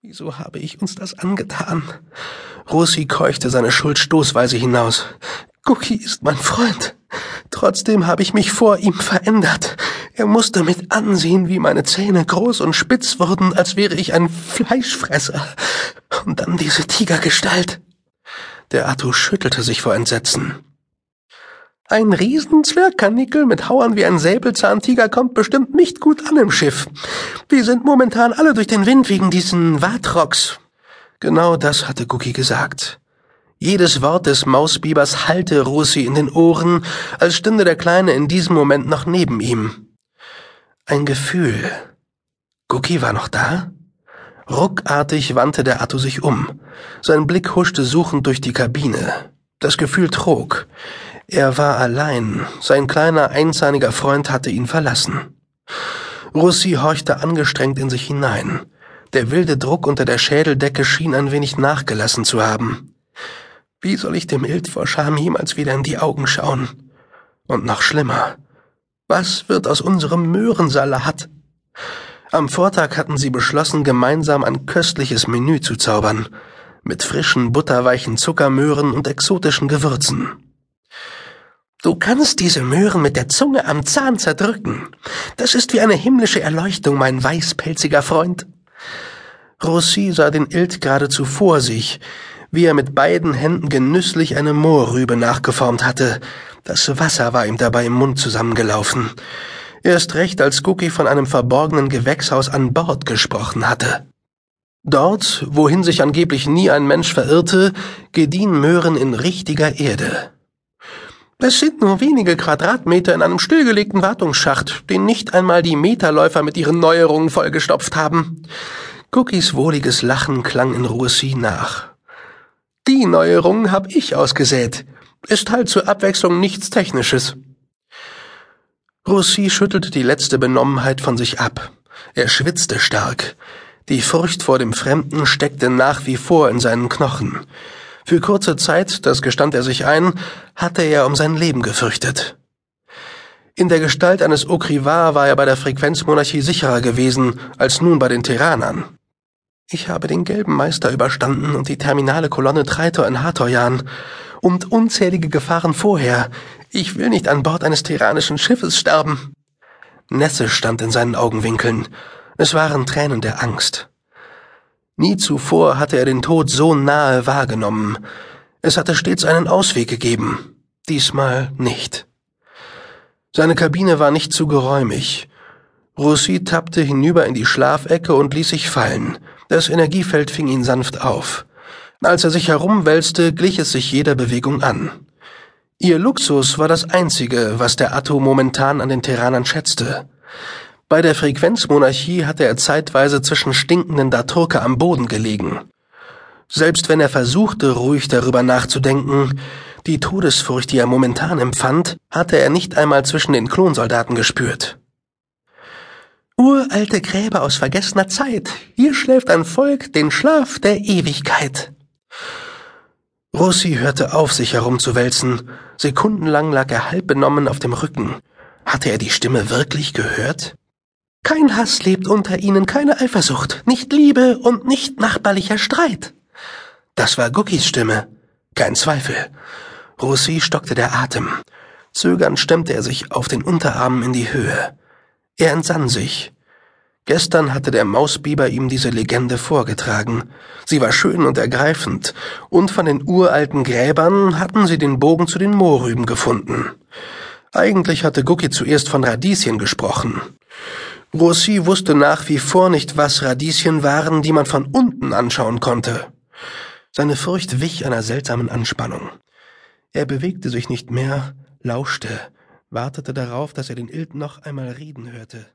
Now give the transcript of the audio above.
Wieso habe ich uns das angetan? Rosi keuchte seine Schuld stoßweise hinaus. Cookie ist mein Freund. Trotzdem habe ich mich vor ihm verändert. Er musste mit ansehen, wie meine Zähne groß und spitz wurden, als wäre ich ein Fleischfresser. Und dann diese Tigergestalt. Der Atto schüttelte sich vor Entsetzen. Ein Riesenzwergkanickel mit Hauern wie ein Säbelzahntiger kommt bestimmt nicht gut an im Schiff. Wir sind momentan alle durch den Wind wegen diesen Watrocks. Genau das hatte Cookie gesagt. Jedes Wort des Mausbibers hallte Rosi in den Ohren, als stünde der Kleine in diesem Moment noch neben ihm. Ein Gefühl. Cookie war noch da? Ruckartig wandte der Atto sich um. Sein Blick huschte suchend durch die Kabine. Das Gefühl trug. Er war allein. Sein kleiner, einzahniger Freund hatte ihn verlassen. Russi horchte angestrengt in sich hinein. Der wilde Druck unter der Schädeldecke schien ein wenig nachgelassen zu haben. Wie soll ich dem Ild vor Scham jemals wieder in die Augen schauen? Und noch schlimmer. Was wird aus unserem Möhrensalat? Am Vortag hatten sie beschlossen, gemeinsam ein köstliches Menü zu zaubern, mit frischen, butterweichen Zuckermöhren und exotischen Gewürzen. Du kannst diese Möhren mit der Zunge am Zahn zerdrücken. Das ist wie eine himmlische Erleuchtung, mein weißpelziger Freund. Rossi sah den Ild geradezu vor sich, wie er mit beiden Händen genüsslich eine Moorrübe nachgeformt hatte. Das Wasser war ihm dabei im Mund zusammengelaufen. Erst recht, als Cookie von einem verborgenen Gewächshaus an Bord gesprochen hatte. Dort, wohin sich angeblich nie ein Mensch verirrte, gediehen Möhren in richtiger Erde. Es sind nur wenige Quadratmeter in einem stillgelegten Wartungsschacht, den nicht einmal die Meterläufer mit ihren Neuerungen vollgestopft haben. Cookies wohliges Lachen klang in Russi nach. Die Neuerungen hab ich ausgesät. Ist halt zur Abwechslung nichts Technisches. Russi schüttelte die letzte Benommenheit von sich ab. Er schwitzte stark. Die Furcht vor dem Fremden steckte nach wie vor in seinen Knochen. Für kurze Zeit, das gestand er sich ein, hatte er um sein Leben gefürchtet. In der Gestalt eines Okrivar war er bei der Frequenzmonarchie sicherer gewesen als nun bei den Terranern. Ich habe den gelben Meister überstanden und die terminale Kolonne Treitor in Hathorjan und unzählige Gefahren vorher. Ich will nicht an Bord eines terranischen Schiffes sterben. Nässe stand in seinen Augenwinkeln. Es waren Tränen der Angst. Nie zuvor hatte er den Tod so nahe wahrgenommen. Es hatte stets einen Ausweg gegeben. Diesmal nicht. Seine Kabine war nicht zu geräumig. Rossi tappte hinüber in die Schlafecke und ließ sich fallen. Das Energiefeld fing ihn sanft auf. Als er sich herumwälzte, glich es sich jeder Bewegung an. Ihr Luxus war das Einzige, was der Atto momentan an den Terranern schätzte. Bei der Frequenzmonarchie hatte er zeitweise zwischen stinkenden Daturke am Boden gelegen. Selbst wenn er versuchte, ruhig darüber nachzudenken, die Todesfurcht, die er momentan empfand, hatte er nicht einmal zwischen den Klonsoldaten gespürt. Uralte Gräber aus vergessener Zeit. Hier schläft ein Volk den Schlaf der Ewigkeit. Rossi hörte auf, sich herumzuwälzen. Sekundenlang lag er halb benommen auf dem Rücken. Hatte er die Stimme wirklich gehört? Kein Hass lebt unter ihnen, keine Eifersucht, nicht Liebe und nicht nachbarlicher Streit. Das war Guckis Stimme. Kein Zweifel. Rossi stockte der Atem. Zögernd stemmte er sich auf den Unterarmen in die Höhe. Er entsann sich. Gestern hatte der Mausbiber ihm diese Legende vorgetragen. Sie war schön und ergreifend, und von den uralten Gräbern hatten sie den Bogen zu den Moorrüben gefunden. Eigentlich hatte Gucki zuerst von Radieschen gesprochen. Rossi wusste nach wie vor nicht, was Radieschen waren, die man von unten anschauen konnte. Seine Furcht wich einer seltsamen Anspannung. Er bewegte sich nicht mehr, lauschte, wartete darauf, dass er den Ild noch einmal reden hörte.